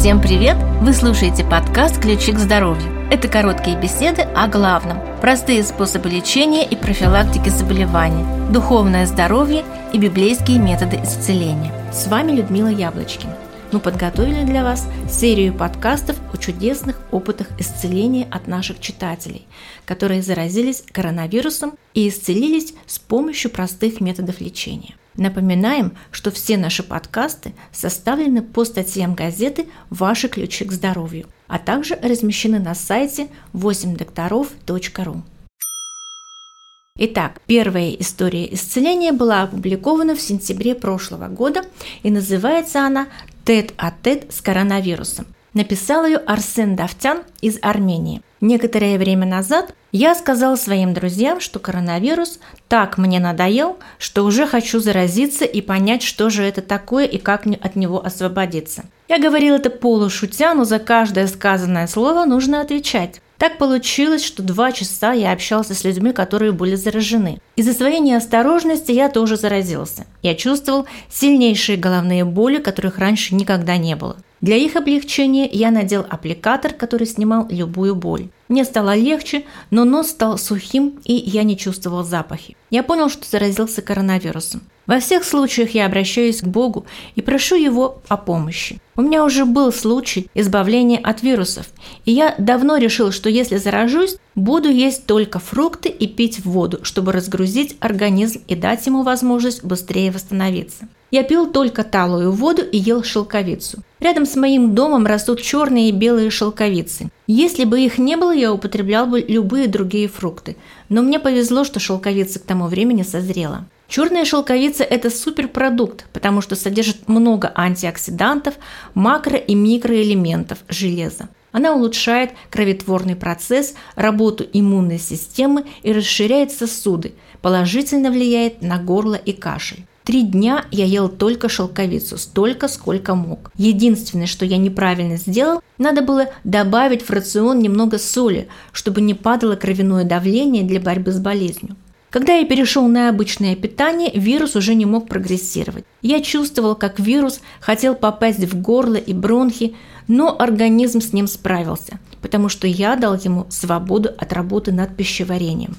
Всем привет! Вы слушаете подкаст «Ключи к здоровью». Это короткие беседы о главном, простые способы лечения и профилактики заболеваний, духовное здоровье и библейские методы исцеления. С вами Людмила Яблочкина. Мы подготовили для вас серию подкастов о чудесных опытах исцеления от наших читателей, которые заразились коронавирусом и исцелились с помощью простых методов лечения. Напоминаем, что все наши подкасты составлены по статьям газеты «Ваши ключи к здоровью», а также размещены на сайте 8докторов.ру. Итак, первая история исцеления была опубликована в сентябре прошлого года и называется она «Тет-а-тет с коронавирусом». Написал ее Арсен Давтян из Армении. Некоторое время назад я сказал своим друзьям, что коронавирус так мне надоел, что уже хочу заразиться и понять, что же это такое и как от него освободиться. Я говорил это полушутя, но за каждое сказанное слово нужно отвечать. Так получилось, что два часа я общался с людьми, которые были заражены. Из-за своей неосторожности я тоже заразился. Я чувствовал сильнейшие головные боли, которых раньше никогда не было. Для их облегчения я надел аппликатор, который снимал любую боль. Мне стало легче, но нос стал сухим, и я не чувствовал запахи. Я понял, что заразился коронавирусом. Во всех случаях я обращаюсь к Богу и прошу Его о помощи. У меня уже был случай избавления от вирусов, и я давно решил, что если заражусь, буду есть только фрукты и пить воду, чтобы разгрузить организм и дать ему возможность быстрее восстановиться. Я пил только талую воду и ел шелковицу. Рядом с моим домом растут черные и белые шелковицы. Если бы их не было, я употреблял бы любые другие фрукты. Но мне повезло, что шелковица к тому времени созрела. Черная шелковица – это суперпродукт, потому что содержит много антиоксидантов, макро- и микроэлементов железа. Она улучшает кроветворный процесс, работу иммунной системы и расширяет сосуды, положительно влияет на горло и кашель. Три дня я ел только шелковицу, столько, сколько мог. Единственное, что я неправильно сделал, надо было добавить в рацион немного соли, чтобы не падало кровяное давление для борьбы с болезнью. Когда я перешел на обычное питание, вирус уже не мог прогрессировать. Я чувствовал, как вирус хотел попасть в горло и бронхи, но организм с ним справился, потому что я дал ему свободу от работы над пищеварением.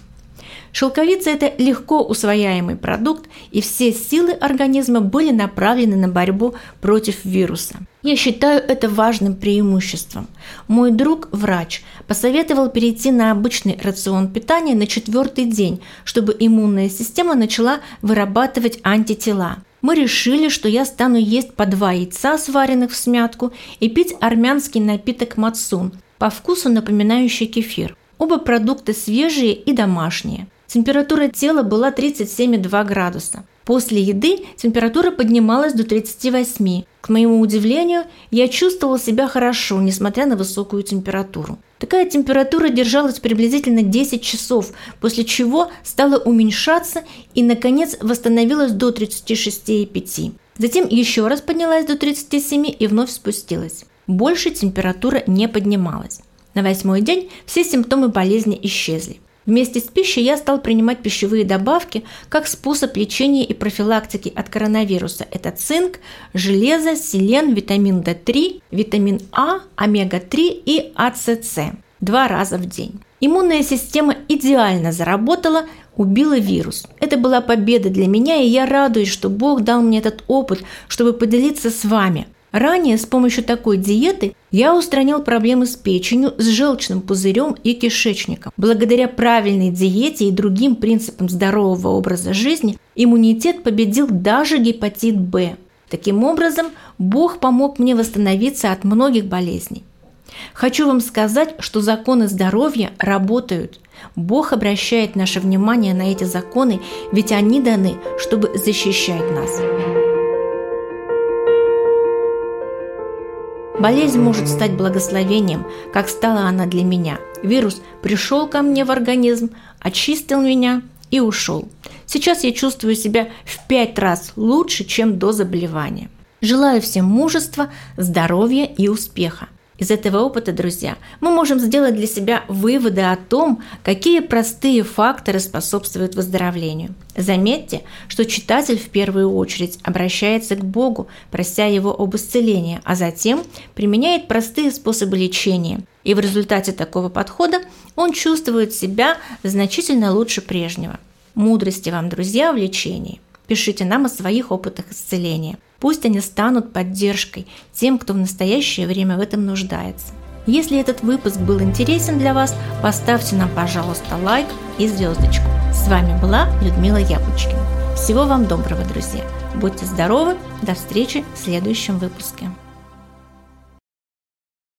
Шелковица – это легко усвояемый продукт, и все силы организма были направлены на борьбу против вируса. Я считаю это важным преимуществом. Мой друг, врач, посоветовал перейти на обычный рацион питания на четвертый день, чтобы иммунная система начала вырабатывать антитела. Мы решили, что я стану есть по два яйца, сваренных в смятку, и пить армянский напиток мацун, по вкусу напоминающий кефир. Оба продукта свежие и домашние. Температура тела была 37,2 градуса. После еды температура поднималась до 38. К моему удивлению, я чувствовал себя хорошо, несмотря на высокую температуру. Такая температура держалась приблизительно 10 часов, после чего стала уменьшаться и, наконец, восстановилась до 36,5. Затем еще раз поднялась до 37 и вновь спустилась. Больше температура не поднималась. На восьмой день все симптомы болезни исчезли. Вместе с пищей я стал принимать пищевые добавки как способ лечения и профилактики от коронавируса. Это цинк, железо, селен, витамин D3, витамин А, омега-3 и АЦЦ два раза в день. Иммунная система идеально заработала, убила вирус. Это была победа для меня, и я радуюсь, что Бог дал мне этот опыт, чтобы поделиться с вами – Ранее с помощью такой диеты я устранил проблемы с печенью, с желчным пузырем и кишечником. Благодаря правильной диете и другим принципам здорового образа жизни иммунитет победил даже гепатит Б. Таким образом, Бог помог мне восстановиться от многих болезней. Хочу вам сказать, что законы здоровья работают. Бог обращает наше внимание на эти законы, ведь они даны, чтобы защищать нас. Болезнь может стать благословением, как стала она для меня. Вирус пришел ко мне в организм, очистил меня и ушел. Сейчас я чувствую себя в пять раз лучше, чем до заболевания. Желаю всем мужества, здоровья и успеха. Из этого опыта, друзья, мы можем сделать для себя выводы о том, какие простые факторы способствуют выздоровлению. Заметьте, что читатель в первую очередь обращается к Богу, прося его об исцелении, а затем применяет простые способы лечения. И в результате такого подхода он чувствует себя значительно лучше прежнего. Мудрости вам, друзья, в лечении. Пишите нам о своих опытах исцеления. Пусть они станут поддержкой тем, кто в настоящее время в этом нуждается. Если этот выпуск был интересен для вас, поставьте нам, пожалуйста, лайк и звездочку. С вами была Людмила Яблочкина. Всего вам доброго, друзья. Будьте здоровы. До встречи в следующем выпуске.